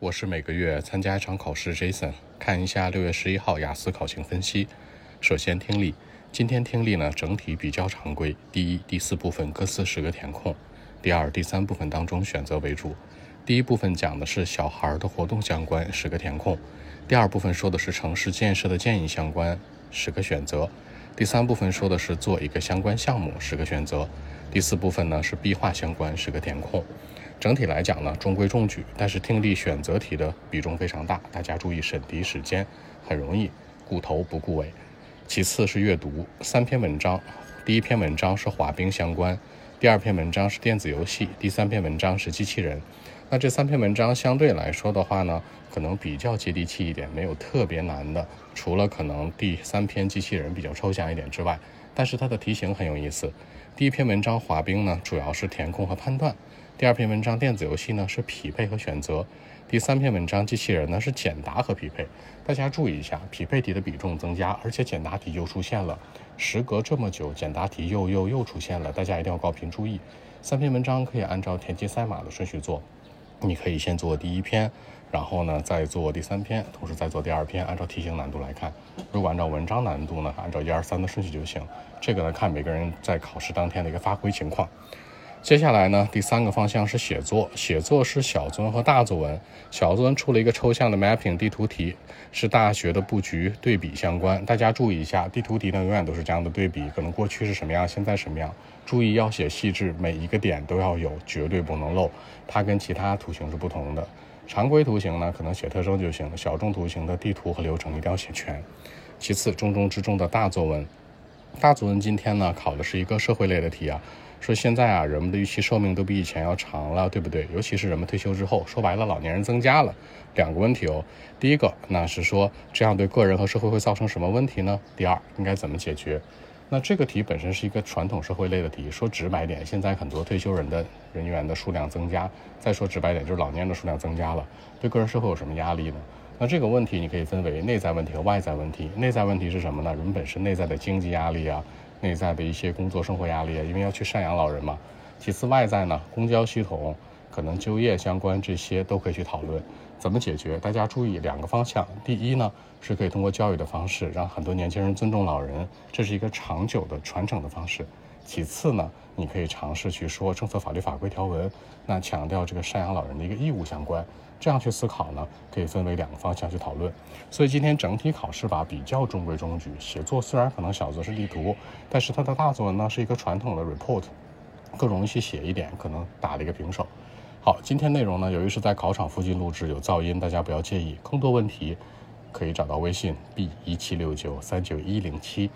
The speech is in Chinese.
我是每个月参加一场考试，Jason。看一下六月十一号雅思考情分析。首先听力，今天听力呢整体比较常规。第一、第四部分各四十个填空；第二、第三部分当中选择为主。第一部分讲的是小孩的活动相关，十个填空；第二部分说的是城市建设的建议相关，十个选择；第三部分说的是做一个相关项目，十个选择；第四部分呢是壁画相关，十个填空。整体来讲呢，中规中矩，但是听力选择题的比重非常大，大家注意审题时间，很容易顾头不顾尾。其次是阅读，三篇文章，第一篇文章是滑冰相关，第二篇文章是电子游戏，第三篇文章是机器人。那这三篇文章相对来说的话呢，可能比较接地气一点，没有特别难的，除了可能第三篇机器人比较抽象一点之外，但是它的题型很有意思。第一篇文章滑冰呢，主要是填空和判断。第二篇文章电子游戏呢是匹配和选择，第三篇文章机器人呢是简答和匹配。大家注意一下，匹配题的比重增加，而且简答题又出现了。时隔这么久，简答题又又又出现了，大家一定要高频注意。三篇文章可以按照田忌赛马的顺序做，你可以先做第一篇，然后呢再做第三篇，同时再做第二篇。按照题型难度来看，如果按照文章难度呢，按照一二三的顺序就行。这个呢看每个人在考试当天的一个发挥情况。接下来呢，第三个方向是写作。写作是小作文和大作文。小作文出了一个抽象的 mapping 地图题，是大学的布局对比相关。大家注意一下，地图题呢永远都是这样的对比，可能过去是什么样，现在什么样。注意要写细致，每一个点都要有，绝对不能漏。它跟其他图形是不同的。常规图形呢，可能写特征就行；小众图形的地图和流程一定要写全。其次，重中之重的大作文。大作文今天呢考的是一个社会类的题啊。说现在啊，人们的预期寿命都比以前要长了，对不对？尤其是人们退休之后，说白了，老年人增加了。两个问题哦，第一个，那是说这样对个人和社会会造成什么问题呢？第二，应该怎么解决？那这个题本身是一个传统社会类的题，说直白点，现在很多退休人的人员的数量增加，再说直白点，就是老年人的数量增加了，对个人社会有什么压力呢？那这个问题你可以分为内在问题和外在问题。内在问题是什么呢？人本身内在的经济压力啊。内在的一些工作生活压力，因为要去赡养老人嘛。其次，外在呢，公交系统可能就业相关这些都可以去讨论怎么解决。大家注意两个方向：第一呢，是可以通过教育的方式让很多年轻人尊重老人，这是一个长久的传承的方式。其次呢，你可以尝试去说政策、法律、法规条文，那强调这个赡养老人的一个义务相关，这样去思考呢，可以分为两个方向去讨论。所以今天整体考试吧比较中规中矩，写作虽然可能小作是地图，但是它的大作文呢是一个传统的 report，更容易去写一点，可能打了一个平手。好，今天内容呢由于是在考场附近录制，有噪音，大家不要介意。更多问题可以找到微信 b 一七六九三九一零七。